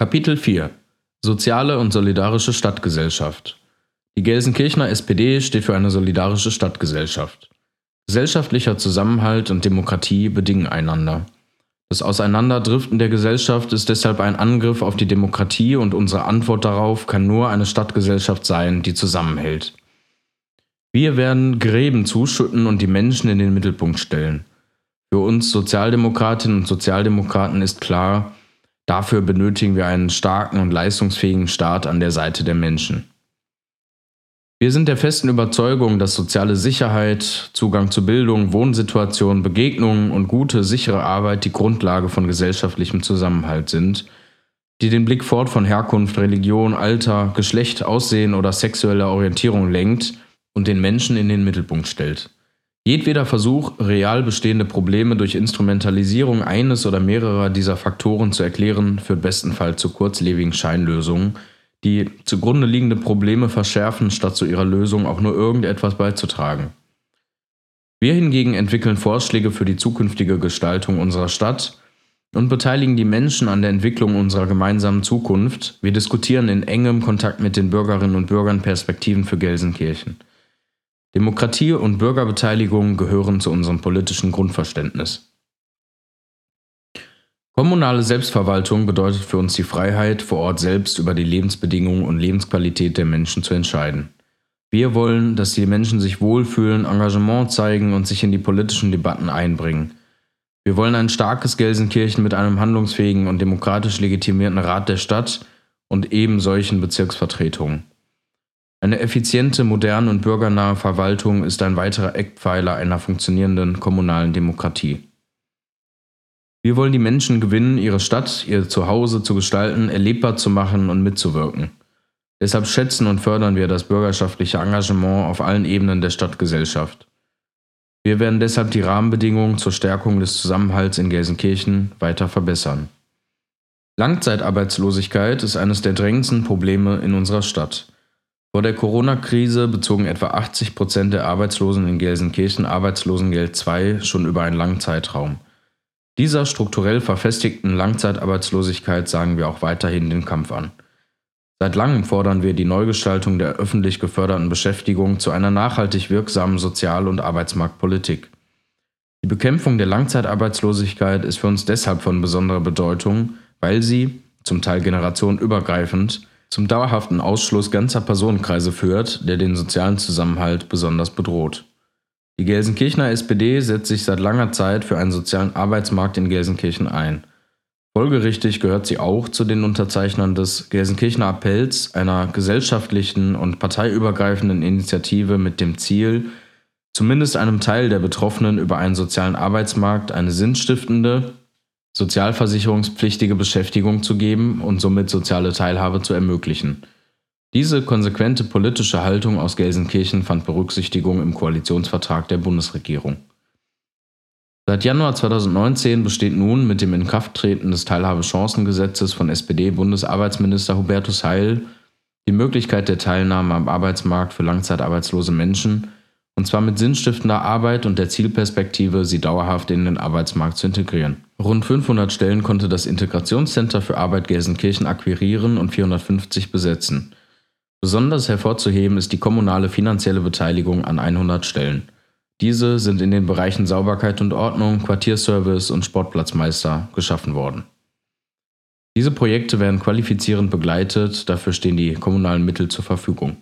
Kapitel 4 Soziale und solidarische Stadtgesellschaft Die Gelsenkirchener SPD steht für eine solidarische Stadtgesellschaft. Gesellschaftlicher Zusammenhalt und Demokratie bedingen einander. Das Auseinanderdriften der Gesellschaft ist deshalb ein Angriff auf die Demokratie und unsere Antwort darauf kann nur eine Stadtgesellschaft sein, die zusammenhält. Wir werden Gräben zuschütten und die Menschen in den Mittelpunkt stellen. Für uns Sozialdemokratinnen und Sozialdemokraten ist klar, Dafür benötigen wir einen starken und leistungsfähigen Staat an der Seite der Menschen. Wir sind der festen Überzeugung, dass soziale Sicherheit, Zugang zu Bildung, Wohnsituation, Begegnungen und gute, sichere Arbeit die Grundlage von gesellschaftlichem Zusammenhalt sind, die den Blick fort von Herkunft, Religion, Alter, Geschlecht, Aussehen oder sexueller Orientierung lenkt und den Menschen in den Mittelpunkt stellt. Jedweder Versuch, real bestehende Probleme durch Instrumentalisierung eines oder mehrerer dieser Faktoren zu erklären, führt bestenfalls zu kurzlebigen Scheinlösungen, die zugrunde liegende Probleme verschärfen, statt zu ihrer Lösung auch nur irgendetwas beizutragen. Wir hingegen entwickeln Vorschläge für die zukünftige Gestaltung unserer Stadt und beteiligen die Menschen an der Entwicklung unserer gemeinsamen Zukunft. Wir diskutieren in engem Kontakt mit den Bürgerinnen und Bürgern Perspektiven für Gelsenkirchen. Demokratie und Bürgerbeteiligung gehören zu unserem politischen Grundverständnis. Kommunale Selbstverwaltung bedeutet für uns die Freiheit, vor Ort selbst über die Lebensbedingungen und Lebensqualität der Menschen zu entscheiden. Wir wollen, dass die Menschen sich wohlfühlen, Engagement zeigen und sich in die politischen Debatten einbringen. Wir wollen ein starkes Gelsenkirchen mit einem handlungsfähigen und demokratisch legitimierten Rat der Stadt und eben solchen Bezirksvertretungen. Eine effiziente, moderne und bürgernahe Verwaltung ist ein weiterer Eckpfeiler einer funktionierenden kommunalen Demokratie. Wir wollen die Menschen gewinnen, ihre Stadt, ihr Zuhause zu gestalten, erlebbar zu machen und mitzuwirken. Deshalb schätzen und fördern wir das bürgerschaftliche Engagement auf allen Ebenen der Stadtgesellschaft. Wir werden deshalb die Rahmenbedingungen zur Stärkung des Zusammenhalts in Gelsenkirchen weiter verbessern. Langzeitarbeitslosigkeit ist eines der drängendsten Probleme in unserer Stadt. Vor der Corona-Krise bezogen etwa 80 Prozent der Arbeitslosen in Gelsenkirchen Arbeitslosengeld II schon über einen langen Zeitraum. Dieser strukturell verfestigten Langzeitarbeitslosigkeit sagen wir auch weiterhin den Kampf an. Seit langem fordern wir die Neugestaltung der öffentlich geförderten Beschäftigung zu einer nachhaltig wirksamen Sozial- und Arbeitsmarktpolitik. Die Bekämpfung der Langzeitarbeitslosigkeit ist für uns deshalb von besonderer Bedeutung, weil sie, zum Teil generationenübergreifend, zum dauerhaften Ausschluss ganzer Personenkreise führt, der den sozialen Zusammenhalt besonders bedroht. Die Gelsenkirchener SPD setzt sich seit langer Zeit für einen sozialen Arbeitsmarkt in Gelsenkirchen ein. Folgerichtig gehört sie auch zu den Unterzeichnern des Gelsenkirchener Appells, einer gesellschaftlichen und parteiübergreifenden Initiative mit dem Ziel, zumindest einem Teil der Betroffenen über einen sozialen Arbeitsmarkt eine sinnstiftende, sozialversicherungspflichtige Beschäftigung zu geben und somit soziale Teilhabe zu ermöglichen. Diese konsequente politische Haltung aus Gelsenkirchen fand Berücksichtigung im Koalitionsvertrag der Bundesregierung. Seit Januar 2019 besteht nun mit dem Inkrafttreten des Teilhabechancengesetzes von SPD-Bundesarbeitsminister Hubertus Heil die Möglichkeit der Teilnahme am Arbeitsmarkt für langzeitarbeitslose Menschen, und zwar mit sinnstiftender Arbeit und der Zielperspektive, sie dauerhaft in den Arbeitsmarkt zu integrieren. Rund 500 Stellen konnte das Integrationscenter für Arbeit Gelsenkirchen akquirieren und 450 besetzen. Besonders hervorzuheben ist die kommunale finanzielle Beteiligung an 100 Stellen. Diese sind in den Bereichen Sauberkeit und Ordnung, Quartierservice und Sportplatzmeister geschaffen worden. Diese Projekte werden qualifizierend begleitet, dafür stehen die kommunalen Mittel zur Verfügung.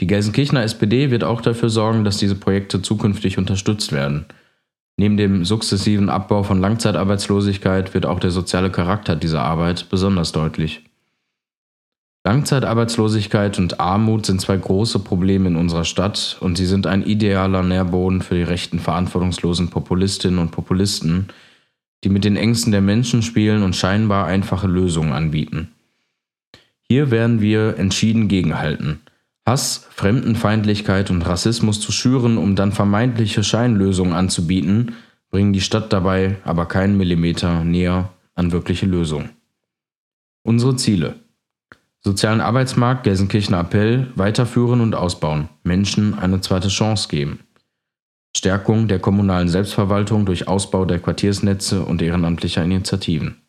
Die Gelsenkirchener SPD wird auch dafür sorgen, dass diese Projekte zukünftig unterstützt werden – Neben dem sukzessiven Abbau von Langzeitarbeitslosigkeit wird auch der soziale Charakter dieser Arbeit besonders deutlich. Langzeitarbeitslosigkeit und Armut sind zwei große Probleme in unserer Stadt und sie sind ein idealer Nährboden für die rechten verantwortungslosen Populistinnen und Populisten, die mit den Ängsten der Menschen spielen und scheinbar einfache Lösungen anbieten. Hier werden wir entschieden gegenhalten. Hass, Fremdenfeindlichkeit und Rassismus zu schüren, um dann vermeintliche Scheinlösungen anzubieten, bringen die Stadt dabei aber keinen Millimeter näher an wirkliche Lösungen. Unsere Ziele. Sozialen Arbeitsmarkt, Gelsenkirchener Appell, weiterführen und ausbauen, Menschen eine zweite Chance geben. Stärkung der kommunalen Selbstverwaltung durch Ausbau der Quartiersnetze und ehrenamtlicher Initiativen.